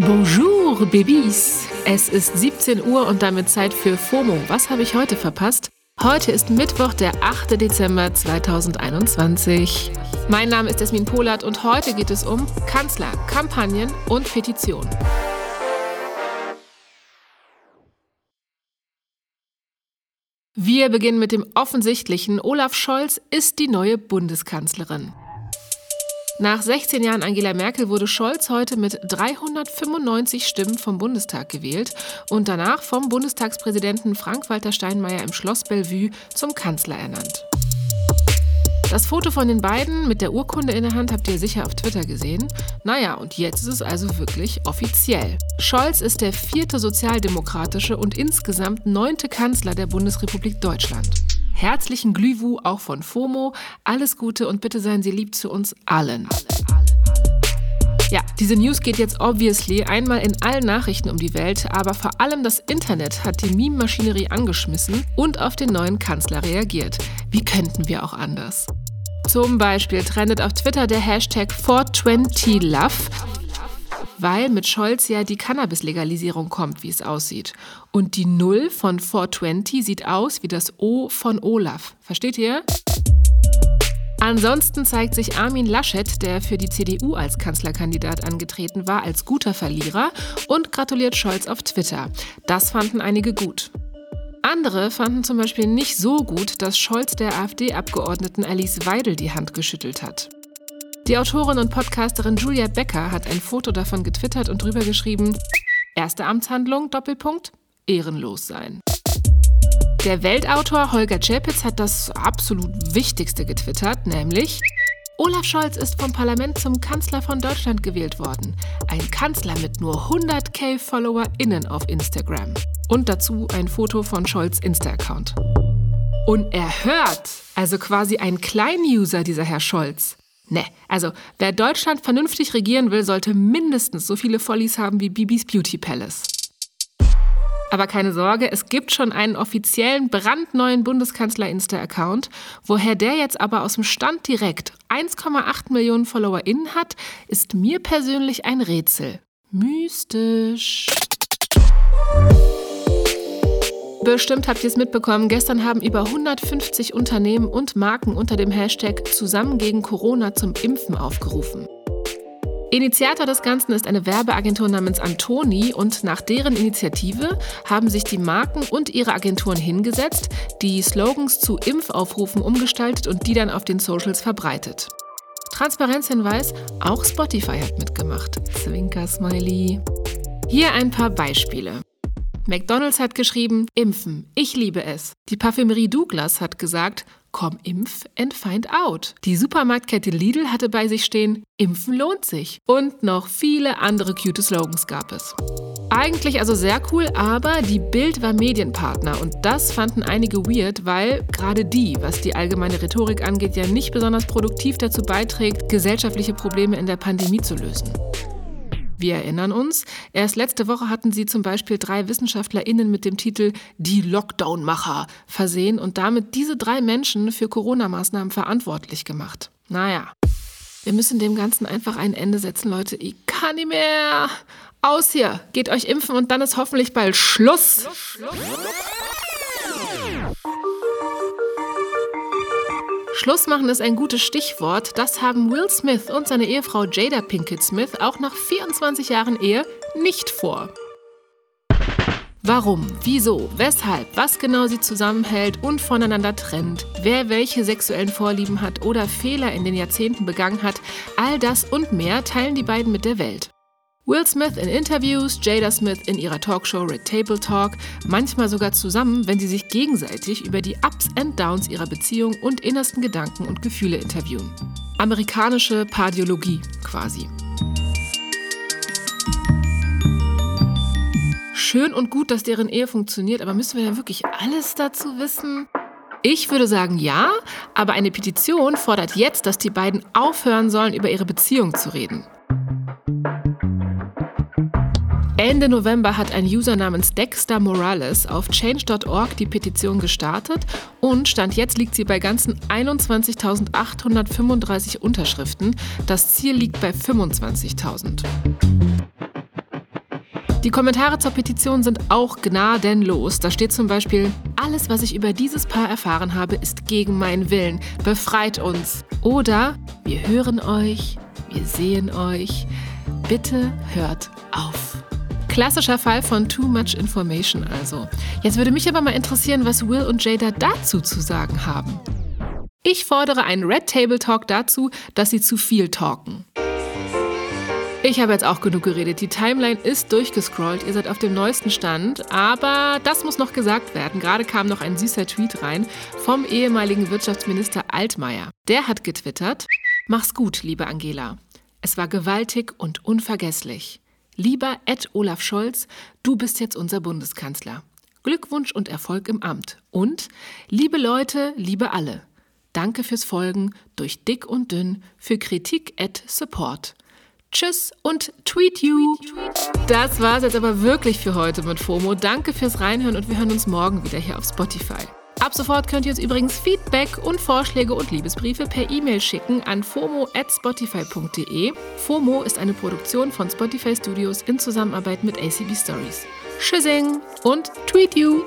Bonjour, Babys! Es ist 17 Uhr und damit Zeit für FOMO. Was habe ich heute verpasst? Heute ist Mittwoch, der 8. Dezember 2021. Mein Name ist Esmin Polat und heute geht es um Kanzler, Kampagnen und Petitionen. Wir beginnen mit dem offensichtlichen. Olaf Scholz ist die neue Bundeskanzlerin. Nach 16 Jahren Angela Merkel wurde Scholz heute mit 395 Stimmen vom Bundestag gewählt und danach vom Bundestagspräsidenten Frank-Walter Steinmeier im Schloss Bellevue zum Kanzler ernannt. Das Foto von den beiden mit der Urkunde in der Hand habt ihr sicher auf Twitter gesehen. Naja, und jetzt ist es also wirklich offiziell. Scholz ist der vierte sozialdemokratische und insgesamt neunte Kanzler der Bundesrepublik Deutschland. Herzlichen Glühwu auch von FOMO. Alles Gute und bitte seien Sie lieb zu uns allen. Ja, diese News geht jetzt obviously einmal in allen Nachrichten um die Welt, aber vor allem das Internet hat die Meme-Maschinerie angeschmissen und auf den neuen Kanzler reagiert. Wie könnten wir auch anders? Zum Beispiel trendet auf Twitter der Hashtag 420love weil mit Scholz ja die Cannabis-Legalisierung kommt, wie es aussieht. Und die Null von 420 sieht aus wie das O von Olaf. Versteht ihr? Ansonsten zeigt sich Armin Laschet, der für die CDU als Kanzlerkandidat angetreten war, als guter Verlierer und gratuliert Scholz auf Twitter. Das fanden einige gut. Andere fanden zum Beispiel nicht so gut, dass Scholz der AfD-Abgeordneten Alice Weidel die Hand geschüttelt hat. Die Autorin und Podcasterin Julia Becker hat ein Foto davon getwittert und drüber geschrieben: Erste Amtshandlung, Doppelpunkt, ehrenlos sein. Der Weltautor Holger Czapitz hat das absolut Wichtigste getwittert, nämlich Olaf Scholz ist vom Parlament zum Kanzler von Deutschland gewählt worden. Ein Kanzler mit nur 100k FollowerInnen auf Instagram. Und dazu ein Foto von Scholz Insta-Account. Und er hört, also quasi ein Klein-User, dieser Herr Scholz. Ne, also wer Deutschland vernünftig regieren will, sollte mindestens so viele Follies haben wie Bibis Beauty Palace. Aber keine Sorge, es gibt schon einen offiziellen brandneuen Bundeskanzler-Insta-Account. Woher der jetzt aber aus dem Stand direkt 1,8 Millionen FollowerInnen hat, ist mir persönlich ein Rätsel. Mystisch. Bestimmt habt ihr es mitbekommen, gestern haben über 150 Unternehmen und Marken unter dem Hashtag Zusammen gegen Corona zum Impfen aufgerufen. Initiator des Ganzen ist eine Werbeagentur namens Antoni und nach deren Initiative haben sich die Marken und ihre Agenturen hingesetzt, die Slogans zu Impfaufrufen umgestaltet und die dann auf den Socials verbreitet. Transparenzhinweis, auch Spotify hat mitgemacht. Zwinker Smiley. Hier ein paar Beispiele. McDonald's hat geschrieben, impfen, ich liebe es. Die Parfümerie Douglas hat gesagt, komm impf and find out. Die Supermarktkette Lidl hatte bei sich stehen, impfen lohnt sich. Und noch viele andere cute Slogans gab es. Eigentlich also sehr cool, aber die Bild war Medienpartner und das fanden einige weird, weil gerade die, was die allgemeine Rhetorik angeht, ja nicht besonders produktiv dazu beiträgt, gesellschaftliche Probleme in der Pandemie zu lösen. Wir erinnern uns, erst letzte Woche hatten sie zum Beispiel drei WissenschaftlerInnen mit dem Titel Die Lockdown-Macher versehen und damit diese drei Menschen für Corona-Maßnahmen verantwortlich gemacht. Naja, wir müssen dem Ganzen einfach ein Ende setzen, Leute. Ich kann nicht mehr. Aus hier, geht euch impfen und dann ist hoffentlich bald Schluss. Schluss, Schluss. Schluss machen ist ein gutes Stichwort. Das haben Will Smith und seine Ehefrau Jada Pinkett Smith auch nach 24 Jahren Ehe nicht vor. Warum, wieso, weshalb, was genau sie zusammenhält und voneinander trennt, wer welche sexuellen Vorlieben hat oder Fehler in den Jahrzehnten begangen hat, all das und mehr teilen die beiden mit der Welt. Will Smith in Interviews, Jada Smith in ihrer Talkshow Red Table Talk, manchmal sogar zusammen, wenn sie sich gegenseitig über die Ups and Downs ihrer Beziehung und innersten Gedanken und Gefühle interviewen. Amerikanische Pardiologie quasi. Schön und gut, dass deren Ehe funktioniert, aber müssen wir denn wirklich alles dazu wissen? Ich würde sagen ja, aber eine Petition fordert jetzt, dass die beiden aufhören sollen, über ihre Beziehung zu reden. Ende November hat ein User namens Dexter Morales auf change.org die Petition gestartet und Stand jetzt liegt sie bei ganzen 21.835 Unterschriften. Das Ziel liegt bei 25.000. Die Kommentare zur Petition sind auch gnadenlos. Da steht zum Beispiel, alles, was ich über dieses Paar erfahren habe, ist gegen meinen Willen. Befreit uns. Oder wir hören euch, wir sehen euch. Bitte hört auf. Klassischer Fall von Too Much Information also. Jetzt würde mich aber mal interessieren, was Will und Jada dazu zu sagen haben. Ich fordere einen Red Table Talk dazu, dass sie zu viel talken. Ich habe jetzt auch genug geredet. Die Timeline ist durchgescrollt. Ihr seid auf dem neuesten Stand. Aber das muss noch gesagt werden. Gerade kam noch ein süßer Tweet rein vom ehemaligen Wirtschaftsminister Altmaier. Der hat getwittert: Mach's gut, liebe Angela. Es war gewaltig und unvergesslich. Lieber Ed Olaf Scholz, du bist jetzt unser Bundeskanzler. Glückwunsch und Erfolg im Amt. Und, liebe Leute, liebe alle, danke fürs Folgen durch dick und dünn, für Kritik at Support. Tschüss und tweet you. Das war's jetzt aber wirklich für heute mit FOMO. Danke fürs Reinhören und wir hören uns morgen wieder hier auf Spotify. Ab sofort könnt ihr uns übrigens Feedback und Vorschläge und Liebesbriefe per E-Mail schicken an fomo@spotify.de. FOMO ist eine Produktion von Spotify Studios in Zusammenarbeit mit ACB Stories. Tschüssing und tweet you!